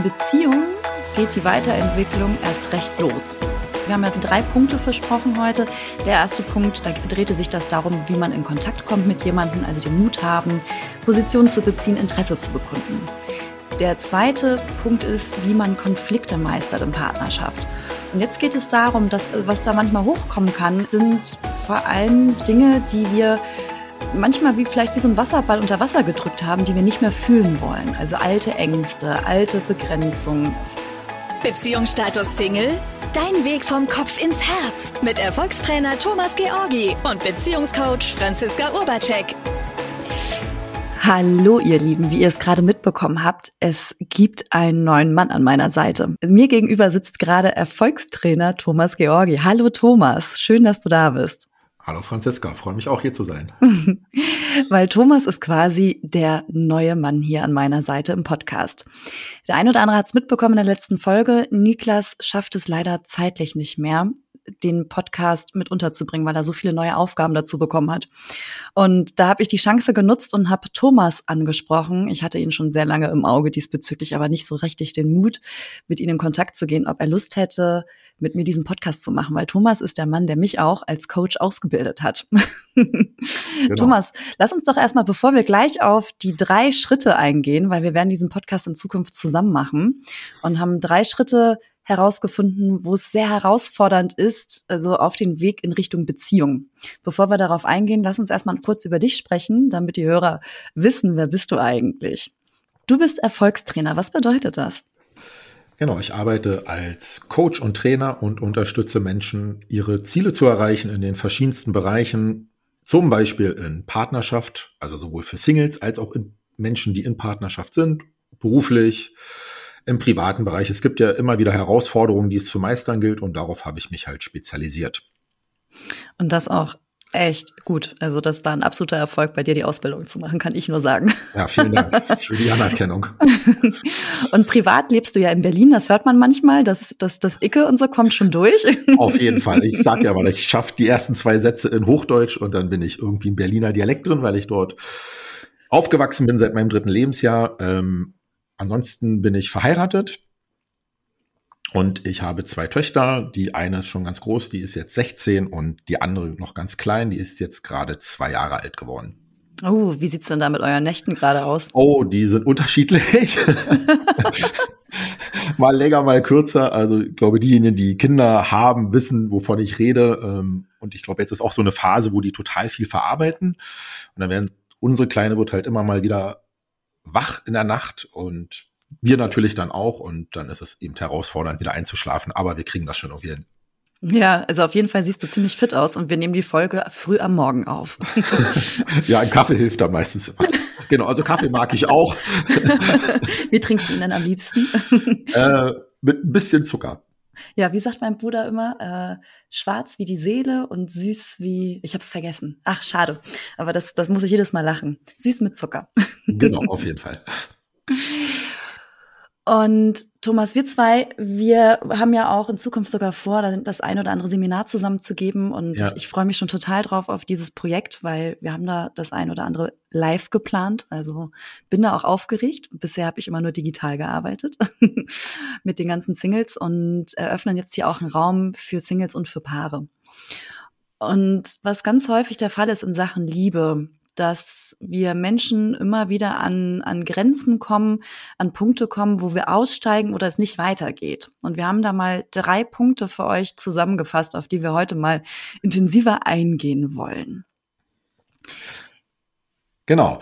in Beziehungen geht die Weiterentwicklung erst recht los. Wir haben ja drei Punkte versprochen heute. Der erste Punkt, da drehte sich das darum, wie man in Kontakt kommt mit jemandem, also den Mut haben, Position zu beziehen, Interesse zu bekunden. Der zweite Punkt ist, wie man Konflikte meistert in Partnerschaft. Und jetzt geht es darum, dass was da manchmal hochkommen kann, sind vor allem Dinge, die wir manchmal wie vielleicht wie so ein Wasserball unter Wasser gedrückt haben, die wir nicht mehr fühlen wollen. Also alte Ängste, alte Begrenzungen. Beziehungsstatus Single? Dein Weg vom Kopf ins Herz mit Erfolgstrainer Thomas Georgi und Beziehungscoach Franziska Urbacek. Hallo ihr Lieben, wie ihr es gerade mitbekommen habt, es gibt einen neuen Mann an meiner Seite. Mir gegenüber sitzt gerade Erfolgstrainer Thomas Georgi. Hallo Thomas, schön, dass du da bist. Hallo Franziska, freue mich auch hier zu sein. Weil Thomas ist quasi der neue Mann hier an meiner Seite im Podcast. Der eine oder andere hat es mitbekommen in der letzten Folge. Niklas schafft es leider zeitlich nicht mehr den Podcast mit unterzubringen, weil er so viele neue Aufgaben dazu bekommen hat. Und da habe ich die Chance genutzt und habe Thomas angesprochen. Ich hatte ihn schon sehr lange im Auge diesbezüglich, aber nicht so richtig den Mut, mit ihm in Kontakt zu gehen, ob er Lust hätte, mit mir diesen Podcast zu machen, weil Thomas ist der Mann, der mich auch als Coach ausgebildet hat. genau. Thomas, lass uns doch erstmal, bevor wir gleich auf die drei Schritte eingehen, weil wir werden diesen Podcast in Zukunft zusammen machen und haben drei Schritte herausgefunden, wo es sehr herausfordernd ist, also auf den Weg in Richtung Beziehung. Bevor wir darauf eingehen, lass uns erstmal kurz über dich sprechen, damit die Hörer wissen, wer bist du eigentlich? Du bist Erfolgstrainer. Was bedeutet das? Genau, ich arbeite als Coach und Trainer und unterstütze Menschen, ihre Ziele zu erreichen in den verschiedensten Bereichen, zum Beispiel in Partnerschaft, also sowohl für Singles als auch in Menschen, die in Partnerschaft sind, beruflich, im privaten Bereich. Es gibt ja immer wieder Herausforderungen, die es zu meistern gilt und darauf habe ich mich halt spezialisiert. Und das auch echt gut. Also das war ein absoluter Erfolg, bei dir die Ausbildung zu machen, kann ich nur sagen. Ja, vielen Dank für die Anerkennung. und privat lebst du ja in Berlin, das hört man manchmal, das, das, das Icke und so kommt schon durch. Auf jeden Fall. Ich sage ja mal, ich schaffe die ersten zwei Sätze in Hochdeutsch und dann bin ich irgendwie im Berliner Dialekt drin, weil ich dort aufgewachsen bin seit meinem dritten Lebensjahr. Ähm, Ansonsten bin ich verheiratet und ich habe zwei Töchter. Die eine ist schon ganz groß, die ist jetzt 16 und die andere noch ganz klein, die ist jetzt gerade zwei Jahre alt geworden. Oh, wie sieht's denn da mit euren Nächten gerade aus? Oh, die sind unterschiedlich. mal länger, mal kürzer. Also ich glaube, diejenigen, die Kinder haben, wissen, wovon ich rede. Ähm, und ich glaube, jetzt ist auch so eine Phase, wo die total viel verarbeiten. Und dann werden unsere Kleine wird halt immer mal wieder wach in der Nacht und wir natürlich dann auch und dann ist es eben herausfordernd, wieder einzuschlafen, aber wir kriegen das schon irgendwie hin. Ja, also auf jeden Fall siehst du ziemlich fit aus und wir nehmen die Folge früh am Morgen auf. ja, ein Kaffee hilft da meistens immer. Genau, also Kaffee mag ich auch. Wie trinkst du ihn denn am liebsten? Äh, mit ein bisschen Zucker. Ja, wie sagt mein Bruder immer, äh, schwarz wie die Seele und süß wie, ich habe es vergessen. Ach, schade. Aber das, das muss ich jedes Mal lachen. Süß mit Zucker. Genau, auf jeden Fall. Und Thomas, wir zwei, wir haben ja auch in Zukunft sogar vor, das ein oder andere Seminar zusammenzugeben. Und ja. ich, ich freue mich schon total drauf auf dieses Projekt, weil wir haben da das ein oder andere live geplant. Also bin da auch aufgeregt. Bisher habe ich immer nur digital gearbeitet mit den ganzen Singles und eröffnen jetzt hier auch einen Raum für Singles und für Paare. Und was ganz häufig der Fall ist in Sachen Liebe, dass wir Menschen immer wieder an, an Grenzen kommen, an Punkte kommen, wo wir aussteigen oder es nicht weitergeht. Und wir haben da mal drei Punkte für euch zusammengefasst, auf die wir heute mal intensiver eingehen wollen. Genau.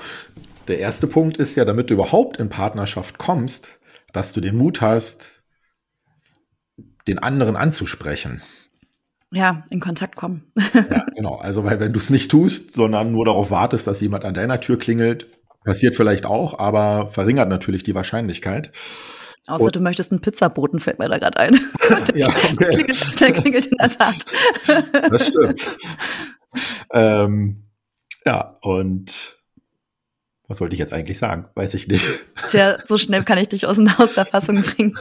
Der erste Punkt ist ja, damit du überhaupt in Partnerschaft kommst, dass du den Mut hast, den anderen anzusprechen ja, in Kontakt kommen. ja, genau. Also, weil wenn du es nicht tust, sondern nur darauf wartest, dass jemand an deiner Tür klingelt, passiert vielleicht auch, aber verringert natürlich die Wahrscheinlichkeit. Außer und, du möchtest einen Pizzaboten, fällt mir da gerade ein. der, ja, okay. klingelt, der klingelt in der Tat. das stimmt. ähm, ja, und was wollte ich jetzt eigentlich sagen? Weiß ich nicht. Tja, so schnell kann ich dich aus, aus der Fassung bringen.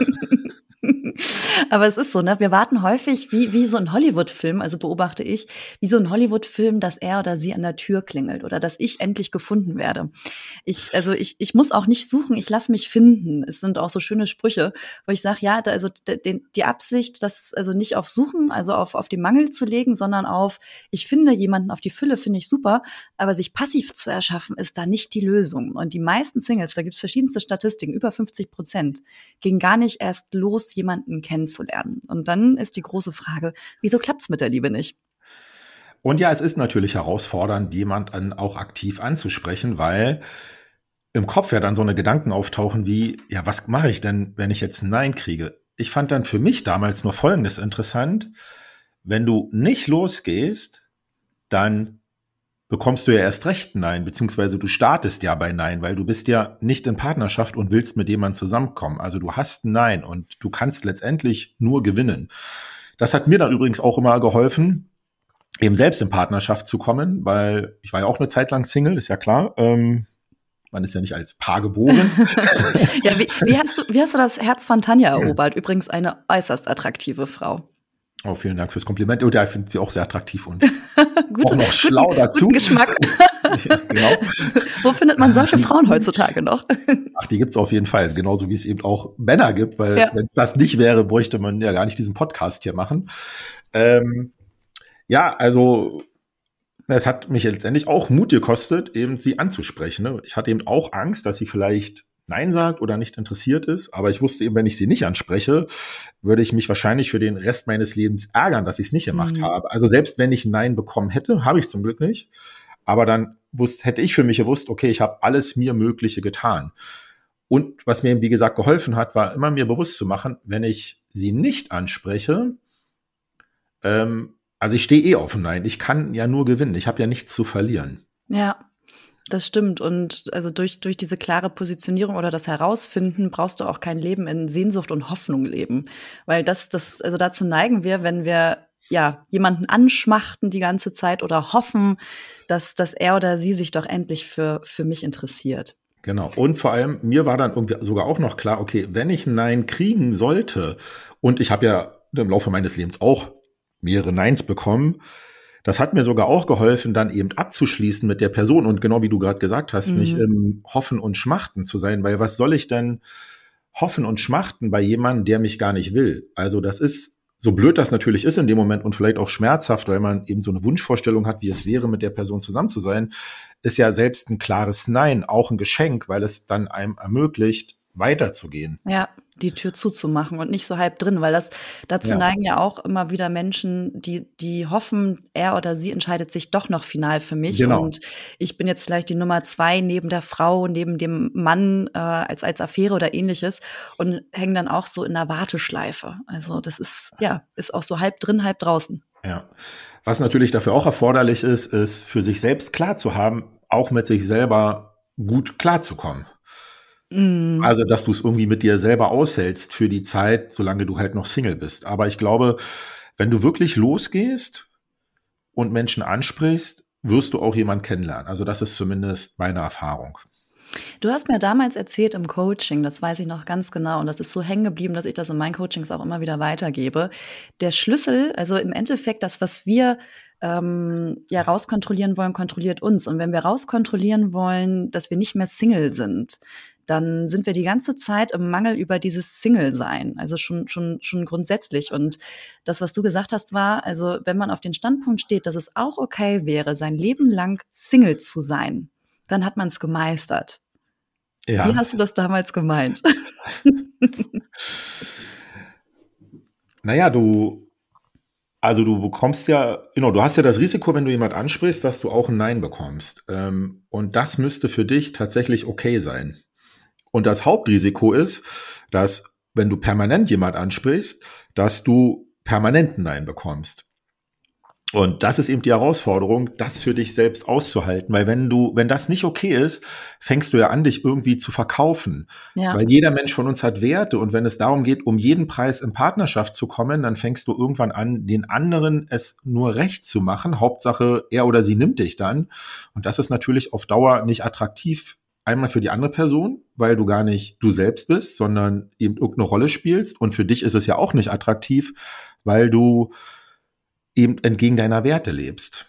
Aber es ist so, ne? Wir warten häufig wie, wie so ein Hollywood-Film, also beobachte ich, wie so ein Hollywood-Film, dass er oder sie an der Tür klingelt oder dass ich endlich gefunden werde. Ich, also ich, ich muss auch nicht suchen, ich lasse mich finden. Es sind auch so schöne Sprüche, wo ich sage, ja, da, also die, die Absicht, das also nicht auf Suchen, also auf, auf den Mangel zu legen, sondern auf, ich finde jemanden auf die Fülle, finde ich super, aber sich passiv zu erschaffen, ist da nicht die Lösung. Und die meisten Singles, da gibt's verschiedenste Statistiken, über 50 Prozent, gehen gar nicht erst los, jemanden kennenzulernen. Und dann ist die große Frage, wieso klappt's mit der Liebe nicht? Und ja, es ist natürlich herausfordernd, jemanden auch aktiv anzusprechen, weil im Kopf ja dann so eine Gedanken auftauchen wie, ja, was mache ich denn, wenn ich jetzt ein Nein kriege? Ich fand dann für mich damals nur Folgendes interessant. Wenn du nicht losgehst, dann bekommst du ja erst recht Nein, beziehungsweise du startest ja bei Nein, weil du bist ja nicht in Partnerschaft und willst mit jemandem zusammenkommen. Also du hast ein Nein und du kannst letztendlich nur gewinnen. Das hat mir dann übrigens auch immer geholfen, eben selbst in Partnerschaft zu kommen, weil ich war ja auch eine Zeit lang Single, ist ja klar. Ähm, man ist ja nicht als Paar geboren. ja, wie, wie, hast du, wie hast du das Herz von Tanja erobert? Übrigens eine äußerst attraktive Frau. Oh, vielen Dank fürs Kompliment. Und ja, ich finde sie auch sehr attraktiv und Gute, auch noch schlau guten, dazu. Guten Geschmack. genau. Wo findet man solche Frauen heutzutage noch? Ach, die gibt's auf jeden Fall. Genauso wie es eben auch Männer gibt, weil ja. wenn es das nicht wäre, bräuchte man ja gar nicht diesen Podcast hier machen. Ähm, ja, also es hat mich letztendlich auch Mut gekostet, eben sie anzusprechen. Ne? Ich hatte eben auch Angst, dass sie vielleicht Nein sagt oder nicht interessiert ist. Aber ich wusste eben, wenn ich sie nicht anspreche, würde ich mich wahrscheinlich für den Rest meines Lebens ärgern, dass ich es nicht gemacht mhm. habe. Also selbst wenn ich Nein bekommen hätte, habe ich zum Glück nicht. Aber dann wusste, hätte ich für mich gewusst, okay, ich habe alles mir Mögliche getan. Und was mir, wie gesagt, geholfen hat, war immer mir bewusst zu machen, wenn ich sie nicht anspreche, ähm, also ich stehe eh auf Nein. Ich kann ja nur gewinnen. Ich habe ja nichts zu verlieren. Ja. Das stimmt. Und also durch, durch diese klare Positionierung oder das Herausfinden brauchst du auch kein Leben in Sehnsucht und Hoffnung leben. Weil das, das, also dazu neigen wir, wenn wir ja jemanden anschmachten die ganze Zeit oder hoffen, dass, dass er oder sie sich doch endlich für, für mich interessiert. Genau. Und vor allem, mir war dann irgendwie sogar auch noch klar, okay, wenn ich ein Nein kriegen sollte, und ich habe ja im Laufe meines Lebens auch mehrere Neins bekommen, das hat mir sogar auch geholfen, dann eben abzuschließen mit der Person und genau wie du gerade gesagt hast, mhm. nicht im Hoffen und Schmachten zu sein, weil was soll ich denn hoffen und schmachten bei jemandem, der mich gar nicht will? Also das ist, so blöd das natürlich ist in dem Moment und vielleicht auch schmerzhaft, weil man eben so eine Wunschvorstellung hat, wie es wäre, mit der Person zusammen zu sein, ist ja selbst ein klares Nein auch ein Geschenk, weil es dann einem ermöglicht, weiterzugehen. Ja, die Tür zuzumachen und nicht so halb drin, weil das dazu ja. neigen ja auch immer wieder Menschen, die die hoffen, er oder sie entscheidet sich doch noch final für mich genau. und ich bin jetzt vielleicht die Nummer zwei neben der Frau, neben dem Mann äh, als als Affäre oder ähnliches und hängen dann auch so in der Warteschleife. Also das ist ja ist auch so halb drin, halb draußen. Ja, was natürlich dafür auch erforderlich ist, ist für sich selbst klar zu haben, auch mit sich selber gut klarzukommen. Mhm. Also, dass du es irgendwie mit dir selber aushältst für die Zeit, solange du halt noch Single bist. Aber ich glaube, wenn du wirklich losgehst und Menschen ansprichst, wirst du auch jemanden kennenlernen. Also, das ist zumindest meine Erfahrung. Du hast mir damals erzählt im Coaching, das weiß ich noch ganz genau, und das ist so hängen geblieben, dass ich das in meinen Coachings auch immer wieder weitergebe. Der Schlüssel, also im Endeffekt das, was wir ähm, ja rauskontrollieren wollen, kontrolliert uns. Und wenn wir rauskontrollieren wollen, dass wir nicht mehr Single sind, dann sind wir die ganze Zeit im Mangel über dieses Single-Sein. Also schon, schon, schon grundsätzlich. Und das, was du gesagt hast, war, also wenn man auf den Standpunkt steht, dass es auch okay wäre, sein Leben lang Single zu sein, dann hat man es gemeistert. Ja. Wie hast du das damals gemeint? naja, du, also du bekommst ja, genau, du hast ja das Risiko, wenn du jemand ansprichst, dass du auch ein Nein bekommst. Ähm, und das müsste für dich tatsächlich okay sein. Und das Hauptrisiko ist, dass wenn du permanent jemand ansprichst, dass du permanent Nein bekommst. Und das ist eben die Herausforderung, das für dich selbst auszuhalten, weil wenn du, wenn das nicht okay ist, fängst du ja an, dich irgendwie zu verkaufen. Ja. Weil jeder Mensch von uns hat Werte und wenn es darum geht, um jeden Preis in Partnerschaft zu kommen, dann fängst du irgendwann an, den anderen es nur recht zu machen. Hauptsache, er oder sie nimmt dich dann. Und das ist natürlich auf Dauer nicht attraktiv Einmal für die andere Person, weil du gar nicht du selbst bist, sondern eben irgendeine Rolle spielst. Und für dich ist es ja auch nicht attraktiv, weil du eben entgegen deiner Werte lebst.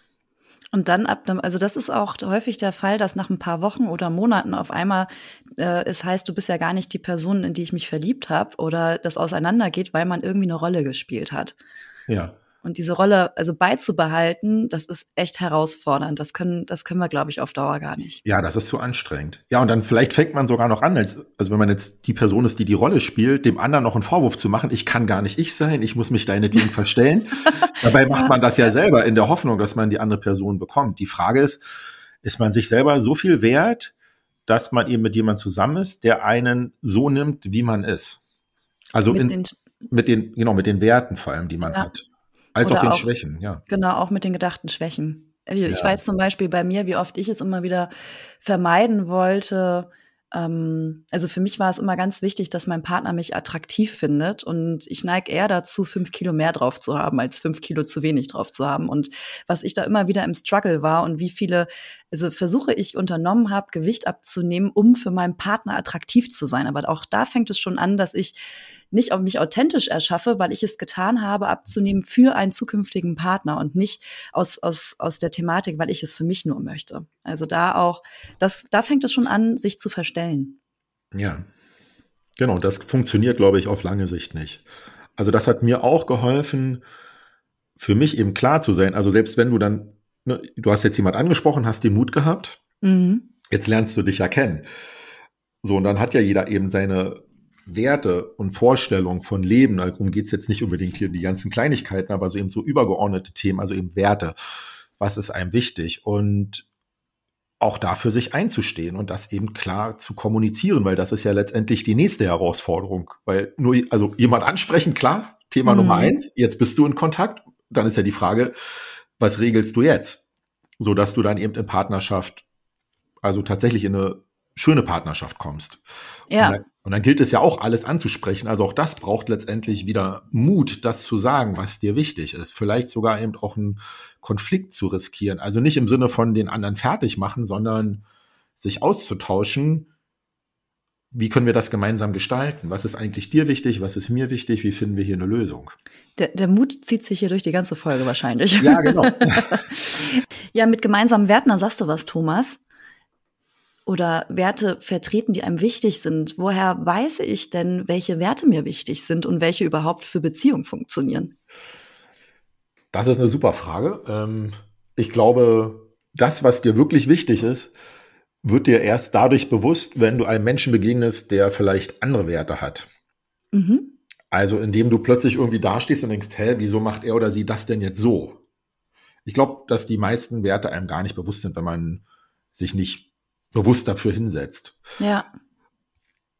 Und dann ab also das ist auch häufig der Fall, dass nach ein paar Wochen oder Monaten auf einmal äh, es heißt, du bist ja gar nicht die Person, in die ich mich verliebt habe, oder das auseinandergeht, weil man irgendwie eine Rolle gespielt hat. Ja. Und diese Rolle also beizubehalten, das ist echt herausfordernd. Das können, das können wir, glaube ich, auf Dauer gar nicht. Ja, das ist zu anstrengend. Ja, und dann vielleicht fängt man sogar noch an, als, also wenn man jetzt die Person ist, die die Rolle spielt, dem anderen noch einen Vorwurf zu machen, ich kann gar nicht ich sein, ich muss mich deinetwegen verstellen. Dabei macht man das ja selber in der Hoffnung, dass man die andere Person bekommt. Die Frage ist, ist man sich selber so viel wert, dass man eben mit jemandem zusammen ist, der einen so nimmt, wie man ist? Also mit in, den, mit den, genau, mit den Werten vor allem, die man ja. hat. Als auch den auch, Schwächen, ja. Genau, auch mit den gedachten Schwächen. Also ich ja. weiß zum Beispiel bei mir, wie oft ich es immer wieder vermeiden wollte. Ähm, also für mich war es immer ganz wichtig, dass mein Partner mich attraktiv findet. Und ich neige eher dazu, fünf Kilo mehr drauf zu haben, als fünf Kilo zu wenig drauf zu haben. Und was ich da immer wieder im Struggle war und wie viele also Versuche ich unternommen habe, Gewicht abzunehmen, um für meinen Partner attraktiv zu sein. Aber auch da fängt es schon an, dass ich nicht auf mich authentisch erschaffe, weil ich es getan habe, abzunehmen für einen zukünftigen Partner und nicht aus, aus, aus der Thematik, weil ich es für mich nur möchte. Also da auch, das, da fängt es schon an, sich zu verstellen. Ja. Genau, das funktioniert, glaube ich, auf lange Sicht nicht. Also das hat mir auch geholfen, für mich eben klar zu sein. Also selbst wenn du dann, ne, du hast jetzt jemand angesprochen, hast den Mut gehabt, mhm. jetzt lernst du dich ja kennen. So, und dann hat ja jeder eben seine Werte und Vorstellungen von Leben, darum geht es jetzt nicht unbedingt hier die ganzen Kleinigkeiten, aber so eben so übergeordnete Themen, also eben Werte. Was ist einem wichtig? Und auch dafür sich einzustehen und das eben klar zu kommunizieren, weil das ist ja letztendlich die nächste Herausforderung. Weil nur, also jemand ansprechen, klar, Thema mhm. Nummer eins, jetzt bist du in Kontakt, dann ist ja die Frage, was regelst du jetzt? So dass du dann eben in Partnerschaft, also tatsächlich in eine schöne Partnerschaft kommst. Ja. Und dann, und dann gilt es ja auch alles anzusprechen. Also auch das braucht letztendlich wieder Mut, das zu sagen, was dir wichtig ist. Vielleicht sogar eben auch einen Konflikt zu riskieren. Also nicht im Sinne von den anderen fertig machen, sondern sich auszutauschen. Wie können wir das gemeinsam gestalten? Was ist eigentlich dir wichtig? Was ist mir wichtig? Wie finden wir hier eine Lösung? Der, der Mut zieht sich hier durch die ganze Folge wahrscheinlich. Ja, genau. ja, mit gemeinsamen Werten, da sagst du was, Thomas oder Werte vertreten, die einem wichtig sind. Woher weiß ich denn, welche Werte mir wichtig sind und welche überhaupt für Beziehungen funktionieren? Das ist eine super Frage. Ähm, ich glaube, das, was dir wirklich wichtig ist, wird dir erst dadurch bewusst, wenn du einem Menschen begegnest, der vielleicht andere Werte hat. Mhm. Also indem du plötzlich irgendwie dastehst und denkst, hä, wieso macht er oder sie das denn jetzt so? Ich glaube, dass die meisten Werte einem gar nicht bewusst sind, wenn man sich nicht bewusst dafür hinsetzt. Ja.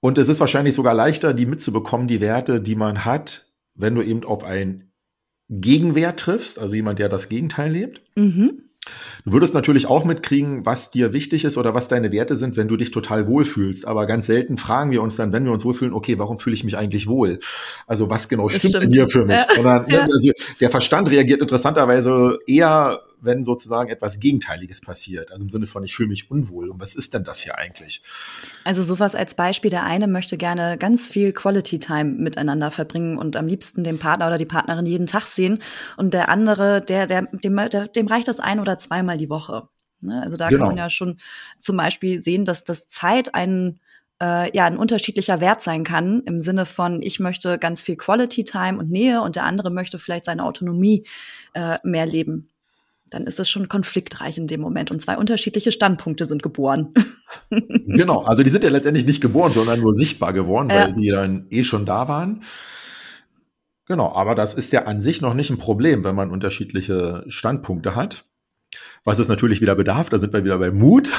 Und es ist wahrscheinlich sogar leichter, die mitzubekommen, die Werte, die man hat, wenn du eben auf einen Gegenwert triffst, also jemand, der das Gegenteil lebt. Mhm. Du würdest natürlich auch mitkriegen, was dir wichtig ist oder was deine Werte sind, wenn du dich total wohlfühlst. Aber ganz selten fragen wir uns dann, wenn wir uns wohlfühlen, okay, warum fühle ich mich eigentlich wohl? Also was genau stimmt, stimmt. denn hier für mich? Ja. Sondern ja. also, der Verstand reagiert interessanterweise eher wenn sozusagen etwas Gegenteiliges passiert. Also im Sinne von, ich fühle mich unwohl. Und was ist denn das hier eigentlich? Also sowas als Beispiel. Der eine möchte gerne ganz viel Quality Time miteinander verbringen und am liebsten den Partner oder die Partnerin jeden Tag sehen. Und der andere, der, der, dem, der, dem reicht das ein oder zweimal die Woche. Ne? Also da genau. kann man ja schon zum Beispiel sehen, dass das Zeit ein äh, ja ein unterschiedlicher Wert sein kann im Sinne von ich möchte ganz viel Quality Time und Nähe und der andere möchte vielleicht seine Autonomie äh, mehr leben dann ist es schon konfliktreich in dem Moment und zwei unterschiedliche Standpunkte sind geboren. genau, also die sind ja letztendlich nicht geboren, sondern nur sichtbar geworden, weil ja. die dann eh schon da waren. Genau, aber das ist ja an sich noch nicht ein Problem, wenn man unterschiedliche Standpunkte hat. Was es natürlich wieder bedarf, da sind wir wieder bei Mut,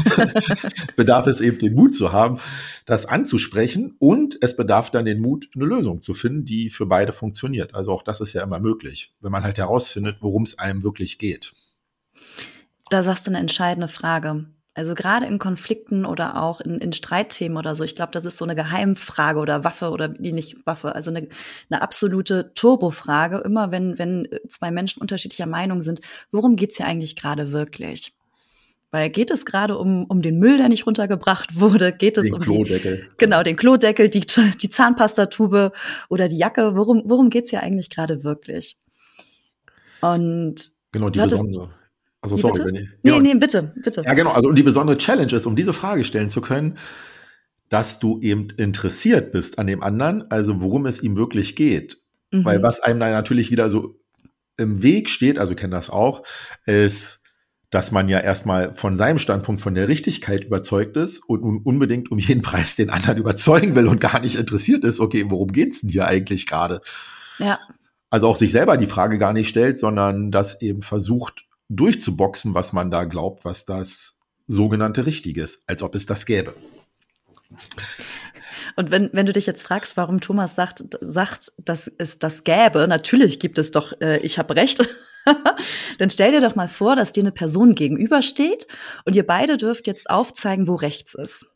bedarf es eben den Mut zu haben, das anzusprechen und es bedarf dann den Mut, eine Lösung zu finden, die für beide funktioniert. Also auch das ist ja immer möglich, wenn man halt herausfindet, worum es einem wirklich geht. Da sagst du eine entscheidende Frage. Also gerade in Konflikten oder auch in, in Streitthemen oder so, ich glaube, das ist so eine Geheimfrage oder Waffe oder die nicht Waffe, also eine, eine absolute Turbofrage. Immer wenn, wenn zwei Menschen unterschiedlicher Meinung sind, worum geht's hier eigentlich gerade wirklich? Weil geht es gerade um, um den Müll, der nicht runtergebracht wurde? Geht es den um Klodeckel. Die, genau, den Klodeckel, die, die Zahnpastatube oder die Jacke? Worum, worum geht's hier eigentlich gerade wirklich? Und genau, die besondere. Also sorry, bitte? wenn ich. Nee, ja, nee, bitte, bitte. Ja, genau. Also und die besondere Challenge ist, um diese Frage stellen zu können, dass du eben interessiert bist an dem anderen, also worum es ihm wirklich geht. Mhm. Weil was einem da natürlich wieder so im Weg steht, also kennen das auch, ist, dass man ja erstmal von seinem Standpunkt von der Richtigkeit überzeugt ist und nun unbedingt um jeden Preis den anderen überzeugen will und gar nicht interessiert ist, okay, worum geht's denn hier eigentlich gerade? Ja. Also auch sich selber die Frage gar nicht stellt, sondern das eben versucht durchzuboxen, was man da glaubt, was das sogenannte Richtige ist, als ob es das gäbe. Und wenn, wenn du dich jetzt fragst, warum Thomas sagt, sagt, dass es das gäbe, natürlich gibt es doch, äh, ich habe recht, dann stell dir doch mal vor, dass dir eine Person gegenübersteht und ihr beide dürft jetzt aufzeigen, wo rechts ist.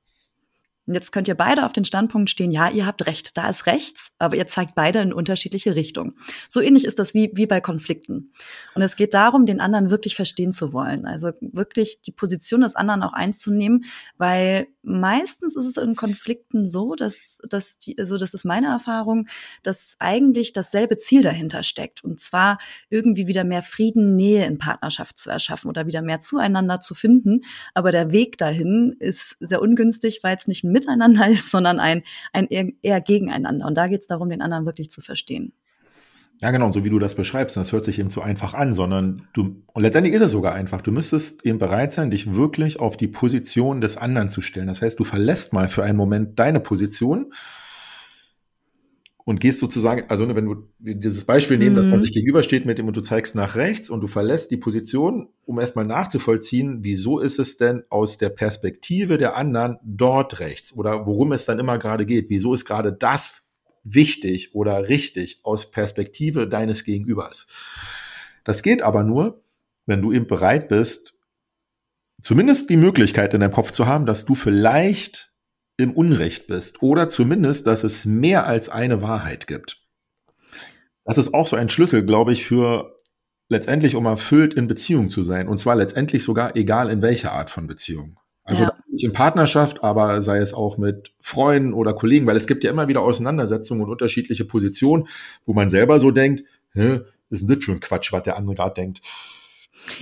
Und jetzt könnt ihr beide auf den Standpunkt stehen, ja, ihr habt recht, da ist rechts, aber ihr zeigt beide in unterschiedliche Richtungen. So ähnlich ist das wie, wie bei Konflikten. Und es geht darum, den anderen wirklich verstehen zu wollen. Also wirklich die Position des anderen auch einzunehmen, weil meistens ist es in Konflikten so, dass, dass die, also das ist meine Erfahrung, dass eigentlich dasselbe Ziel dahinter steckt. Und zwar irgendwie wieder mehr Frieden, Nähe in Partnerschaft zu erschaffen oder wieder mehr zueinander zu finden. Aber der Weg dahin ist sehr ungünstig, weil es nicht Miteinander ist, sondern ein, ein eher, gegeneinander. Und da geht es darum, den anderen wirklich zu verstehen. Ja, genau, so wie du das beschreibst, das hört sich eben zu einfach an, sondern du, und letztendlich ist es sogar einfach, du müsstest eben bereit sein, dich wirklich auf die Position des anderen zu stellen. Das heißt, du verlässt mal für einen Moment deine Position und gehst sozusagen, also ne, wenn du dieses Beispiel nehmen, mhm. dass man mhm. sich gegenübersteht mit dem und du zeigst nach rechts und du verlässt die Position, um erstmal nachzuvollziehen, wieso ist es denn aus der Perspektive der anderen dort rechts oder worum es dann immer gerade geht, wieso ist gerade das wichtig oder richtig aus Perspektive deines Gegenübers. Das geht aber nur, wenn du eben bereit bist, zumindest die Möglichkeit in deinem Kopf zu haben, dass du vielleicht im Unrecht bist oder zumindest, dass es mehr als eine Wahrheit gibt. Das ist auch so ein Schlüssel, glaube ich, für letztendlich, um erfüllt in Beziehung zu sein. Und zwar letztendlich sogar egal in welcher Art von Beziehung. Also ja. nicht in Partnerschaft, aber sei es auch mit Freunden oder Kollegen, weil es gibt ja immer wieder Auseinandersetzungen und unterschiedliche Positionen, wo man selber so denkt, Hä, was ist denn das für ein Quatsch, was der andere gerade denkt.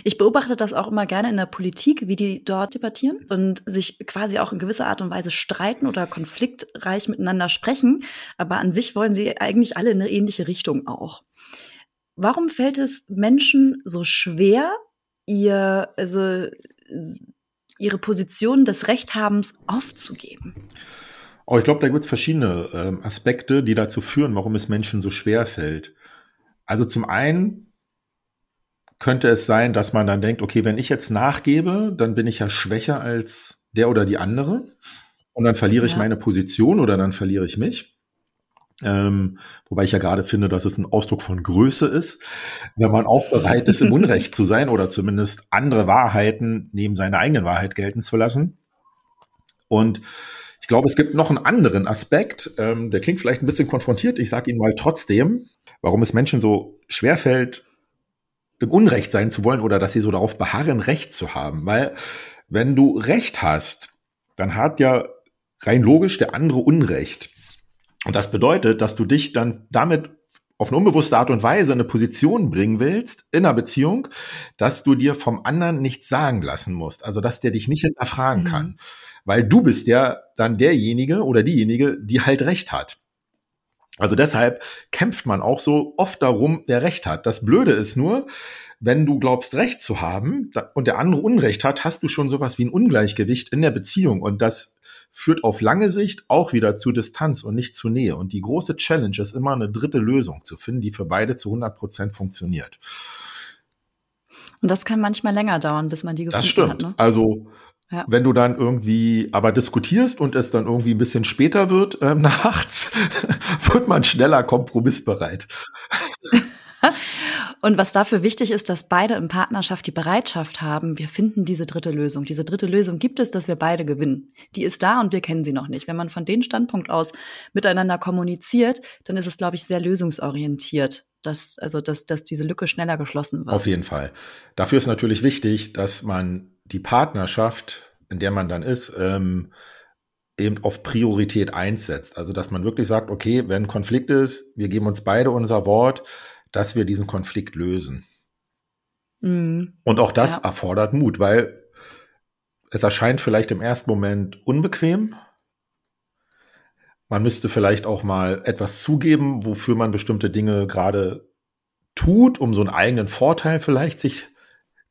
Ich beobachte das auch immer gerne in der Politik, wie die dort debattieren und sich quasi auch in gewisser Art und Weise streiten oder konfliktreich miteinander sprechen. Aber an sich wollen sie eigentlich alle in eine ähnliche Richtung auch. Warum fällt es Menschen so schwer, ihr, also, ihre Position des Rechthabens aufzugeben? Oh, ich glaube, da gibt es verschiedene ähm, Aspekte, die dazu führen, warum es Menschen so schwer fällt. Also zum einen könnte es sein, dass man dann denkt, okay, wenn ich jetzt nachgebe, dann bin ich ja schwächer als der oder die andere und dann verliere ja. ich meine Position oder dann verliere ich mich. Ähm, wobei ich ja gerade finde, dass es ein Ausdruck von Größe ist, wenn man auch bereit ist, im Unrecht zu sein oder zumindest andere Wahrheiten neben seiner eigenen Wahrheit gelten zu lassen. Und ich glaube, es gibt noch einen anderen Aspekt, ähm, der klingt vielleicht ein bisschen konfrontiert. Ich sage Ihnen mal trotzdem, warum es Menschen so schwerfällt, im Unrecht sein zu wollen oder dass sie so darauf beharren, Recht zu haben. Weil wenn du Recht hast, dann hat ja rein logisch der andere Unrecht. Und das bedeutet, dass du dich dann damit auf eine unbewusste Art und Weise eine Position bringen willst in einer Beziehung, dass du dir vom anderen nichts sagen lassen musst. Also, dass der dich nicht hinterfragen mhm. kann. Weil du bist ja dann derjenige oder diejenige, die halt Recht hat. Also deshalb kämpft man auch so oft darum, wer Recht hat. Das Blöde ist nur, wenn du glaubst, Recht zu haben und der andere Unrecht hat, hast du schon sowas wie ein Ungleichgewicht in der Beziehung. Und das führt auf lange Sicht auch wieder zu Distanz und nicht zu Nähe. Und die große Challenge ist immer eine dritte Lösung zu finden, die für beide zu 100 Prozent funktioniert. Und das kann manchmal länger dauern, bis man die gefunden hat. Das stimmt. Hat, ne? Also ja. Wenn du dann irgendwie aber diskutierst und es dann irgendwie ein bisschen später wird äh, nachts, wird man schneller kompromissbereit. Und was dafür wichtig ist, dass beide in Partnerschaft die Bereitschaft haben, wir finden diese dritte Lösung. Diese dritte Lösung gibt es, dass wir beide gewinnen. Die ist da und wir kennen sie noch nicht. Wenn man von dem Standpunkt aus miteinander kommuniziert, dann ist es, glaube ich, sehr lösungsorientiert, dass, also, dass, dass diese Lücke schneller geschlossen wird. Auf jeden Fall. Dafür ist natürlich wichtig, dass man die Partnerschaft, in der man dann ist, ähm, eben auf Priorität einsetzt. Also dass man wirklich sagt, okay, wenn ein Konflikt ist, wir geben uns beide unser Wort, dass wir diesen Konflikt lösen. Mhm. Und auch das ja. erfordert Mut, weil es erscheint vielleicht im ersten Moment unbequem. Man müsste vielleicht auch mal etwas zugeben, wofür man bestimmte Dinge gerade tut, um so einen eigenen Vorteil vielleicht sich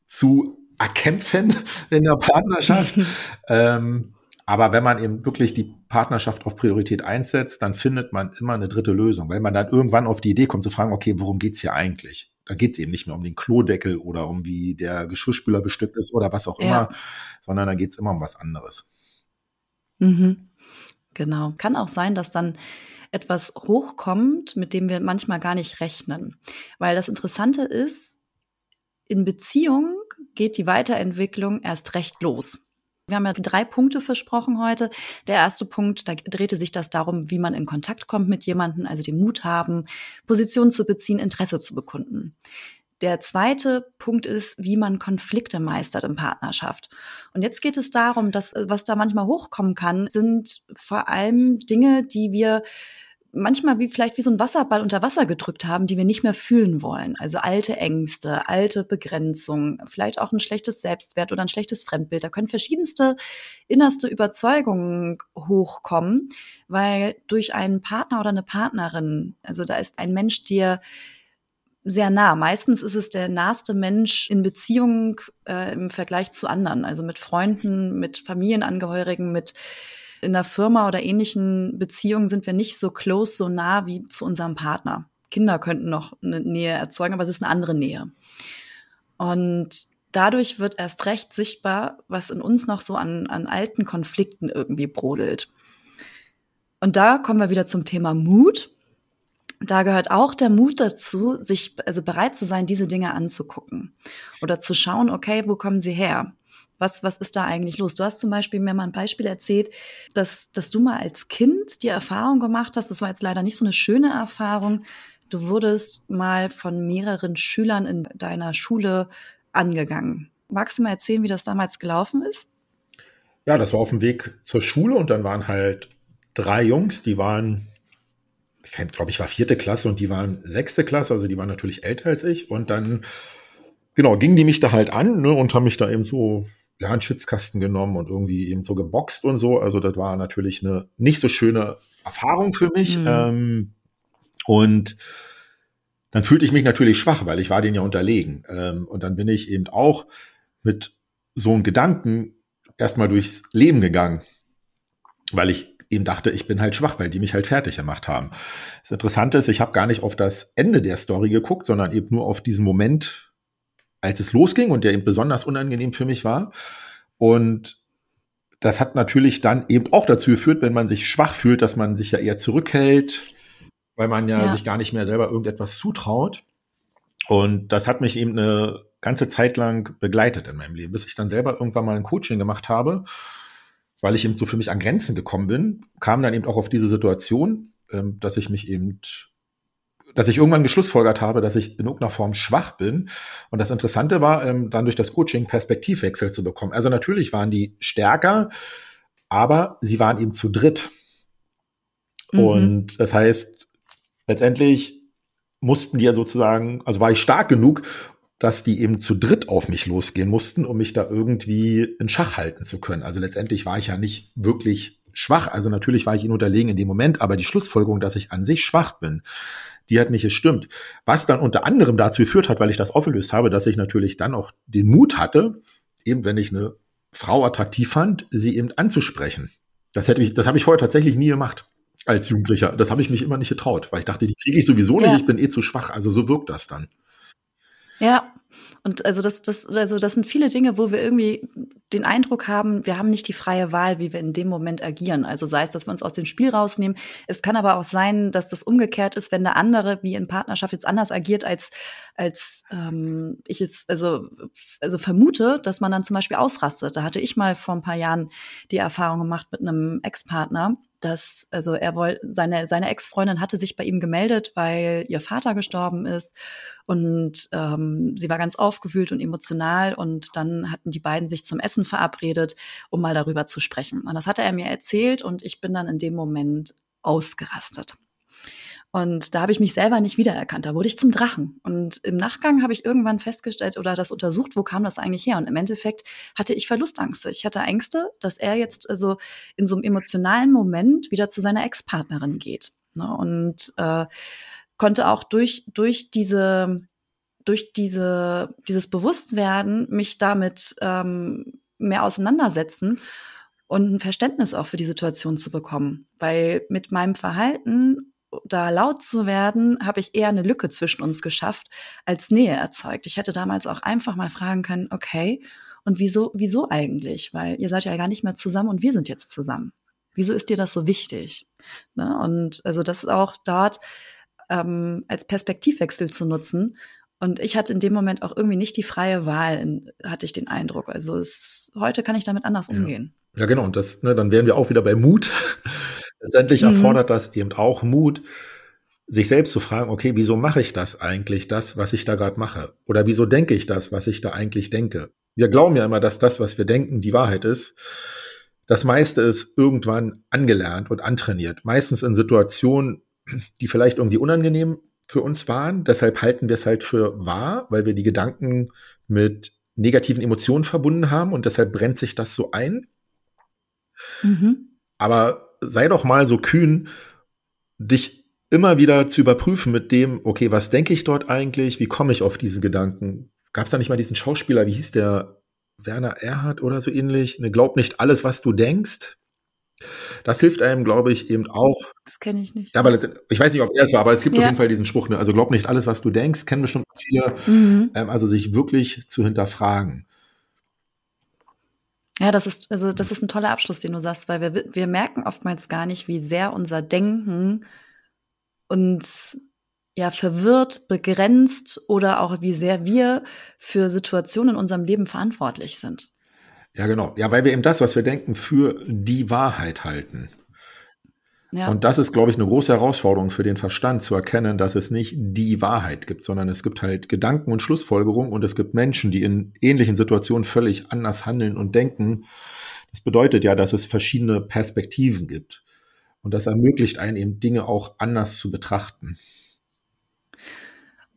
zu erkämpfen in der Partnerschaft. ähm, aber wenn man eben wirklich die Partnerschaft auf Priorität einsetzt, dann findet man immer eine dritte Lösung, weil man dann irgendwann auf die Idee kommt zu fragen, okay, worum geht's hier eigentlich? Da geht's eben nicht mehr um den Klodeckel oder um wie der Geschirrspüler bestückt ist oder was auch ja. immer, sondern da geht's immer um was anderes. Mhm. Genau. Kann auch sein, dass dann etwas hochkommt, mit dem wir manchmal gar nicht rechnen. Weil das Interessante ist, in Beziehung geht die Weiterentwicklung erst recht los. Wir haben ja drei Punkte versprochen heute. Der erste Punkt, da drehte sich das darum, wie man in Kontakt kommt mit jemandem, also den Mut haben, Position zu beziehen, Interesse zu bekunden. Der zweite Punkt ist, wie man Konflikte meistert in Partnerschaft. Und jetzt geht es darum, dass was da manchmal hochkommen kann, sind vor allem Dinge, die wir manchmal wie vielleicht wie so ein Wasserball unter Wasser gedrückt haben, die wir nicht mehr fühlen wollen. Also alte Ängste, alte Begrenzungen, vielleicht auch ein schlechtes Selbstwert oder ein schlechtes Fremdbild. Da können verschiedenste innerste Überzeugungen hochkommen, weil durch einen Partner oder eine Partnerin, also da ist ein Mensch dir sehr nah. Meistens ist es der naheste Mensch in Beziehung äh, im Vergleich zu anderen, also mit Freunden, mit Familienangehörigen, mit in der Firma oder ähnlichen Beziehungen sind wir nicht so close, so nah wie zu unserem Partner. Kinder könnten noch eine Nähe erzeugen, aber es ist eine andere Nähe. Und dadurch wird erst recht sichtbar, was in uns noch so an, an alten Konflikten irgendwie brodelt. Und da kommen wir wieder zum Thema Mut. Da gehört auch der Mut dazu, sich also bereit zu sein, diese Dinge anzugucken oder zu schauen, okay, wo kommen sie her? Was, was ist da eigentlich los? Du hast zum Beispiel mir mal ein Beispiel erzählt, dass, dass du mal als Kind die Erfahrung gemacht hast, das war jetzt leider nicht so eine schöne Erfahrung, du wurdest mal von mehreren Schülern in deiner Schule angegangen. Magst du mal erzählen, wie das damals gelaufen ist? Ja, das war auf dem Weg zur Schule und dann waren halt drei Jungs, die waren, ich glaube, ich war vierte Klasse und die waren sechste Klasse, also die waren natürlich älter als ich. Und dann, genau, gingen die mich da halt an ne, und haben mich da eben so ja, einen Schwitzkasten genommen und irgendwie eben so geboxt und so. Also das war natürlich eine nicht so schöne Erfahrung für mich. Mhm. Ähm, und dann fühlte ich mich natürlich schwach, weil ich war denen ja unterlegen. Ähm, und dann bin ich eben auch mit so einem Gedanken erstmal durchs Leben gegangen, weil ich eben dachte, ich bin halt schwach, weil die mich halt fertig gemacht haben. Das Interessante ist, ich habe gar nicht auf das Ende der Story geguckt, sondern eben nur auf diesen Moment, als es losging und der eben besonders unangenehm für mich war. Und das hat natürlich dann eben auch dazu geführt, wenn man sich schwach fühlt, dass man sich ja eher zurückhält, weil man ja, ja, sich gar nicht mehr selber irgendetwas zutraut. Und das hat mich eben eine ganze Zeit lang begleitet in meinem Leben, bis ich dann selber irgendwann mal ein Coaching gemacht habe, weil ich eben so für mich an Grenzen gekommen bin, kam dann eben auch auf diese Situation, ähm, dass ich mich eben dass ich irgendwann geschlussfolgert habe, dass ich in irgendeiner Form schwach bin. Und das Interessante war, ähm, dann durch das Coaching Perspektivwechsel zu bekommen. Also natürlich waren die stärker, aber sie waren eben zu dritt. Mhm. Und das heißt, letztendlich mussten die ja sozusagen, also war ich stark genug, dass die eben zu dritt auf mich losgehen mussten, um mich da irgendwie in Schach halten zu können. Also letztendlich war ich ja nicht wirklich schwach. Also natürlich war ich ihnen unterlegen in dem Moment, aber die Schlussfolgerung, dass ich an sich schwach bin, die hat nicht gestimmt. Was dann unter anderem dazu geführt hat, weil ich das aufgelöst habe, dass ich natürlich dann auch den Mut hatte, eben wenn ich eine Frau attraktiv fand, sie eben anzusprechen. Das hätte ich, das habe ich vorher tatsächlich nie gemacht als Jugendlicher. Das habe ich mich immer nicht getraut, weil ich dachte, die kriege ich sowieso nicht, ja. ich bin eh zu schwach. Also so wirkt das dann. Ja, und also das, das, also das sind viele Dinge, wo wir irgendwie den Eindruck haben, wir haben nicht die freie Wahl, wie wir in dem Moment agieren. Also sei es, dass wir uns aus dem Spiel rausnehmen. Es kann aber auch sein, dass das umgekehrt ist, wenn der andere wie in Partnerschaft jetzt anders agiert, als, als ähm, ich es also, also vermute, dass man dann zum Beispiel ausrastet. Da hatte ich mal vor ein paar Jahren die Erfahrung gemacht mit einem Ex-Partner dass, also er wollte, seine, seine Ex-Freundin hatte sich bei ihm gemeldet, weil ihr Vater gestorben ist und ähm, sie war ganz aufgewühlt und emotional und dann hatten die beiden sich zum Essen verabredet, um mal darüber zu sprechen. Und das hatte er mir erzählt und ich bin dann in dem Moment ausgerastet. Und da habe ich mich selber nicht wiedererkannt. Da wurde ich zum Drachen. Und im Nachgang habe ich irgendwann festgestellt oder das untersucht, wo kam das eigentlich her? Und im Endeffekt hatte ich Verlustangst. Ich hatte Ängste, dass er jetzt also in so einem emotionalen Moment wieder zu seiner Ex-Partnerin geht. Ne? Und äh, konnte auch durch, durch diese, durch diese, dieses Bewusstwerden mich damit ähm, mehr auseinandersetzen und ein Verständnis auch für die Situation zu bekommen. Weil mit meinem Verhalten da laut zu werden, habe ich eher eine Lücke zwischen uns geschafft, als Nähe erzeugt. Ich hätte damals auch einfach mal fragen können, okay, und wieso, wieso eigentlich? Weil ihr seid ja gar nicht mehr zusammen und wir sind jetzt zusammen. Wieso ist dir das so wichtig? Ne? Und also das ist auch dort ähm, als Perspektivwechsel zu nutzen. Und ich hatte in dem Moment auch irgendwie nicht die freie Wahl, hatte ich den Eindruck. Also es, heute kann ich damit anders umgehen. Ja, ja genau. Und das, ne, dann wären wir auch wieder bei Mut. Letztendlich mhm. erfordert das eben auch Mut, sich selbst zu fragen, okay, wieso mache ich das eigentlich, das, was ich da gerade mache? Oder wieso denke ich das, was ich da eigentlich denke? Wir glauben ja immer, dass das, was wir denken, die Wahrheit ist. Das meiste ist irgendwann angelernt und antrainiert. Meistens in Situationen, die vielleicht irgendwie unangenehm für uns waren. Deshalb halten wir es halt für wahr, weil wir die Gedanken mit negativen Emotionen verbunden haben und deshalb brennt sich das so ein. Mhm. Aber sei doch mal so kühn, dich immer wieder zu überprüfen mit dem, okay, was denke ich dort eigentlich? Wie komme ich auf diese Gedanken? Gab es da nicht mal diesen Schauspieler, wie hieß der? Werner Erhard oder so ähnlich? Ne, glaub nicht alles, was du denkst. Das hilft einem, glaube ich, eben auch. Das kenne ich nicht. Ja, aber ich weiß nicht, ob er es war, aber es gibt ja. auf jeden Fall diesen Spruch, ne? also glaub nicht alles, was du denkst, kennen bestimmt viele. Mhm. Ähm, also sich wirklich zu hinterfragen. Ja, das ist, also das ist ein toller Abschluss, den du sagst, weil wir, wir merken oftmals gar nicht, wie sehr unser Denken uns ja verwirrt, begrenzt oder auch wie sehr wir für Situationen in unserem Leben verantwortlich sind. Ja, genau. Ja, weil wir eben das, was wir denken, für die Wahrheit halten. Ja. Und das ist, glaube ich, eine große Herausforderung für den Verstand zu erkennen, dass es nicht die Wahrheit gibt, sondern es gibt halt Gedanken und Schlussfolgerungen und es gibt Menschen, die in ähnlichen Situationen völlig anders handeln und denken. Das bedeutet ja, dass es verschiedene Perspektiven gibt. Und das ermöglicht einen eben Dinge auch anders zu betrachten.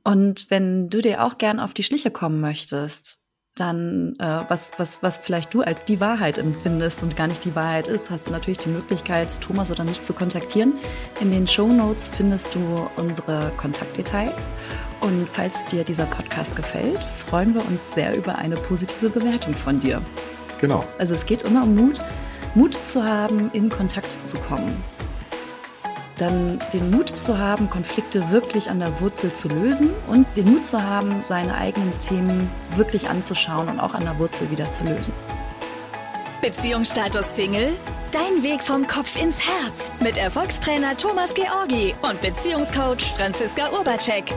Und wenn du dir auch gern auf die Schliche kommen möchtest, dann, äh, was, was, was vielleicht du als die Wahrheit empfindest und gar nicht die Wahrheit ist, hast du natürlich die Möglichkeit, Thomas oder mich zu kontaktieren. In den Show Notes findest du unsere Kontaktdetails. Und falls dir dieser Podcast gefällt, freuen wir uns sehr über eine positive Bewertung von dir. Genau. Also es geht immer um Mut, Mut zu haben, in Kontakt zu kommen dann den Mut zu haben, Konflikte wirklich an der Wurzel zu lösen und den Mut zu haben, seine eigenen Themen wirklich anzuschauen und auch an der Wurzel wieder zu lösen. Beziehungsstatus Single? Dein Weg vom Kopf ins Herz mit Erfolgstrainer Thomas Georgi und Beziehungscoach Franziska Urbacek.